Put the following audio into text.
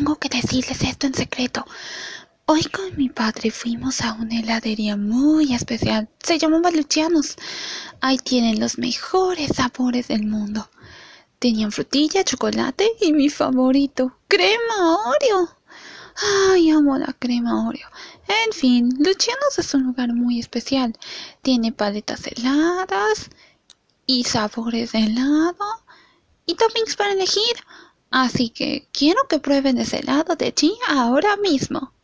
tengo que decirles esto en secreto. Hoy con mi padre fuimos a una heladería muy especial. Se llamaba Lucianos. Ahí tienen los mejores sabores del mundo. Tenían frutilla, chocolate y mi favorito, crema Oreo. Ay, amo la crema Oreo. En fin, Lucianos es un lugar muy especial. Tiene paletas heladas y sabores de helado y toppings para elegir. Así que quiero que prueben ese helado de ti ahora mismo.